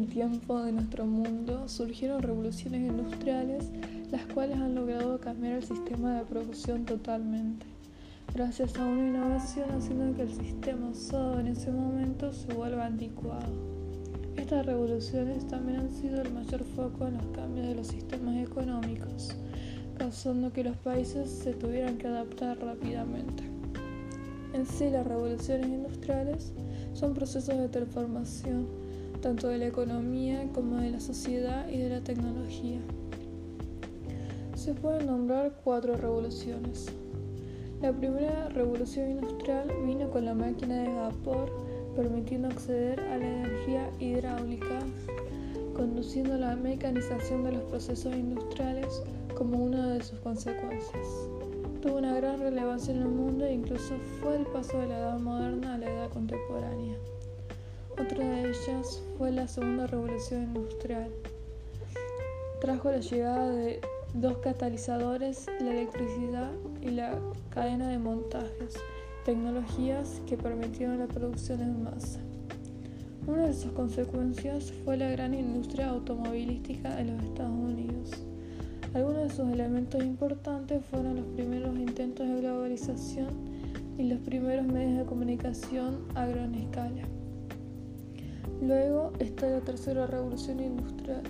el tiempo de nuestro mundo surgieron revoluciones industriales, las cuales han logrado cambiar el sistema de producción totalmente, gracias a una innovación haciendo que el sistema usado en ese momento se vuelva anticuado. Estas revoluciones también han sido el mayor foco en los cambios de los sistemas económicos, causando que los países se tuvieran que adaptar rápidamente. En sí, las revoluciones industriales son procesos de transformación tanto de la economía como de la sociedad y de la tecnología. Se pueden nombrar cuatro revoluciones. La primera revolución industrial vino con la máquina de vapor, permitiendo acceder a la energía hidráulica, conduciendo la mecanización de los procesos industriales como una de sus consecuencias. Tuvo una gran relevancia en el mundo e incluso fue el paso de la edad moderna a la edad contemporánea. Otra de ellas fue la segunda revolución industrial. Trajo la llegada de dos catalizadores, la electricidad y la cadena de montajes, tecnologías que permitieron la producción en masa. Una de sus consecuencias fue la gran industria automovilística en los Estados Unidos. Algunos de sus elementos importantes fueron los primeros intentos de globalización y los primeros medios de comunicación a gran escala. Luego está la tercera revolución industrial,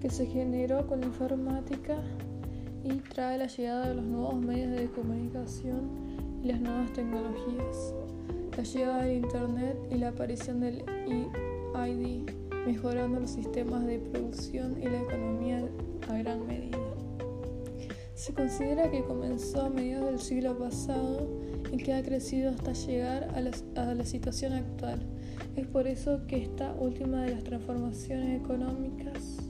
que se generó con la informática y trae la llegada de los nuevos medios de comunicación y las nuevas tecnologías, la llegada del Internet y la aparición del EID, mejorando los sistemas de producción y la economía a gran medida. Se considera que comenzó a mediados del siglo pasado y que ha crecido hasta llegar a la, a la situación actual. Es por eso que esta última de las transformaciones económicas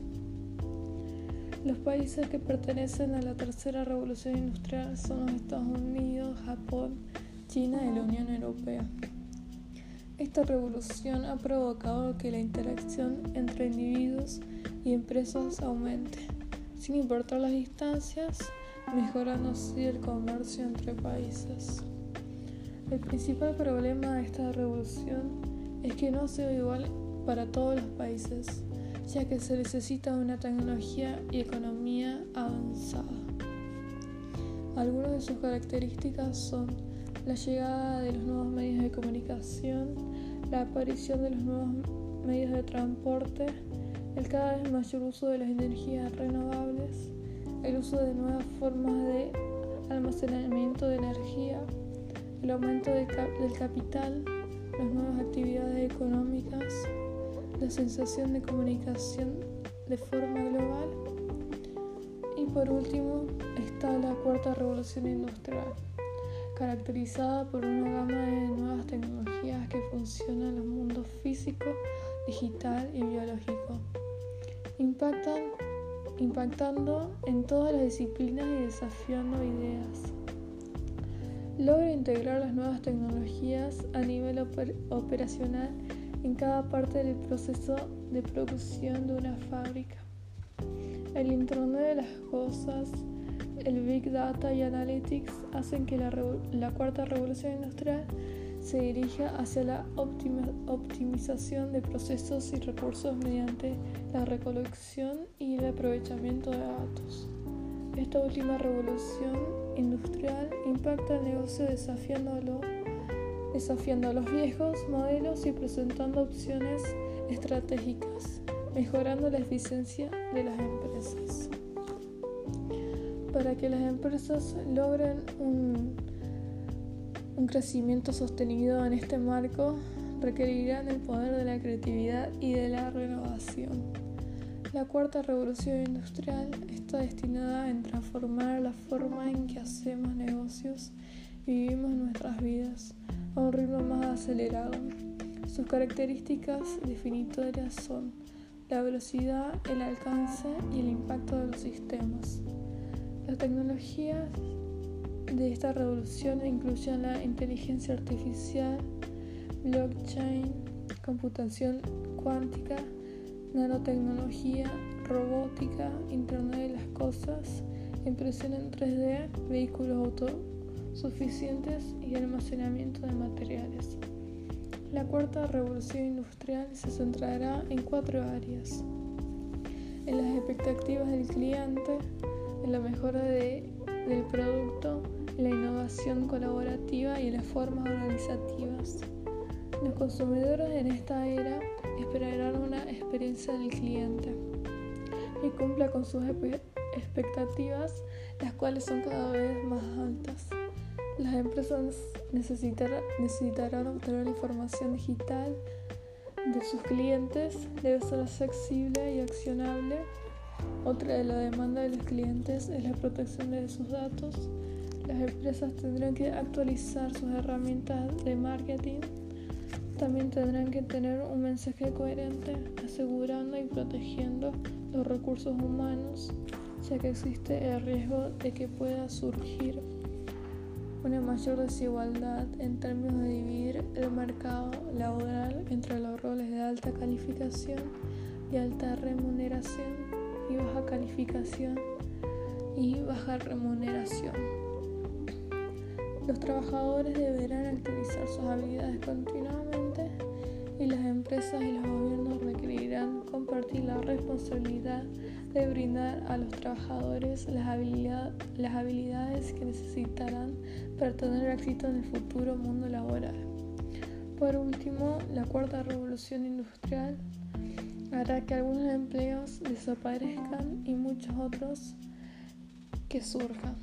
los países que pertenecen a la tercera revolución industrial son los Estados Unidos, Japón, China y la Unión Europea. Esta revolución ha provocado que la interacción entre individuos y empresas aumente, sin importar las distancias, mejorando así el comercio entre países. El principal problema de esta revolución es que no sea igual para todos los países ya que se necesita una tecnología y economía avanzada. Algunas de sus características son la llegada de los nuevos medios de comunicación, la aparición de los nuevos medios de transporte, el cada vez mayor uso de las energías renovables, el uso de nuevas formas de almacenamiento de energía, el aumento del capital, las nuevas actividades económicas, la sensación de comunicación de forma global. Y por último está la cuarta revolución industrial, caracterizada por una gama de nuevas tecnologías que funcionan en los mundos físico, digital y biológico. Impactan, impactando en todas las disciplinas y desafiando ideas. Logra integrar las nuevas tecnologías a nivel operacional en cada parte del proceso de producción de una fábrica. El Internet de las Cosas, el Big Data y Analytics hacen que la, cuarta revolución industrial se dirija hacia la optimización de procesos y recursos mediante la recolección y el aprovechamiento de datos. Esta última revolución industrial impacta el negocio desafiándolo desafiando los viejos modelos y presentando opciones estratégicas, mejorando la eficiencia de las empresas. Para que las empresas logren un, un crecimiento sostenido en este marco, requerirán el poder de la creatividad y de la renovación. La cuarta revolución industrial está destinada a transformar la forma en que hacemos negocios y vivimos nuestras vidas a un ritmo más acelerado. Sus características definitorias son la velocidad, el alcance y el impacto de los sistemas. Las tecnologías de esta revolución incluyen la inteligencia artificial, blockchain, computación cuántica, nanotecnología, robótica, Internet de las Cosas, impresión en 3D, vehículos auto suficientes y almacenamiento de materiales. La cuarta revolución industrial se centrará en cuatro áreas. En las expectativas del cliente, en la mejora del producto, en la innovación colaborativa y en las formas organizativas. Los consumidores en esta era esperarán una experiencia del cliente que cumpla con sus expectativas, las cuales son cada vez más altas. Las empresas necesitarán, obtener información digital de sus clientes, debe ser accesible y accionable. Otra de la demanda de los clientes es la protección de sus datos. Las empresas tendrán que actualizar sus herramientas de marketing. También tendrán que tener un mensaje coherente, asegurando y protegiendo los recursos humanos, ya que existe el riesgo de que pueda surgir una mayor desigualdad en términos de dividir el mercado laboral entre los roles de alta calificación y alta remuneración y baja calificación y baja remuneración. Los trabajadores deberán actualizar sus habilidades y las empresas y los gobiernos requerirán compartir la responsabilidad de brindar a los trabajadores las, habilidades que necesitarán para tener éxito en el futuro mundo laboral. Por último, la cuarta revolución industrial hará que algunos empleos desaparezcan y muchos otros que surjan.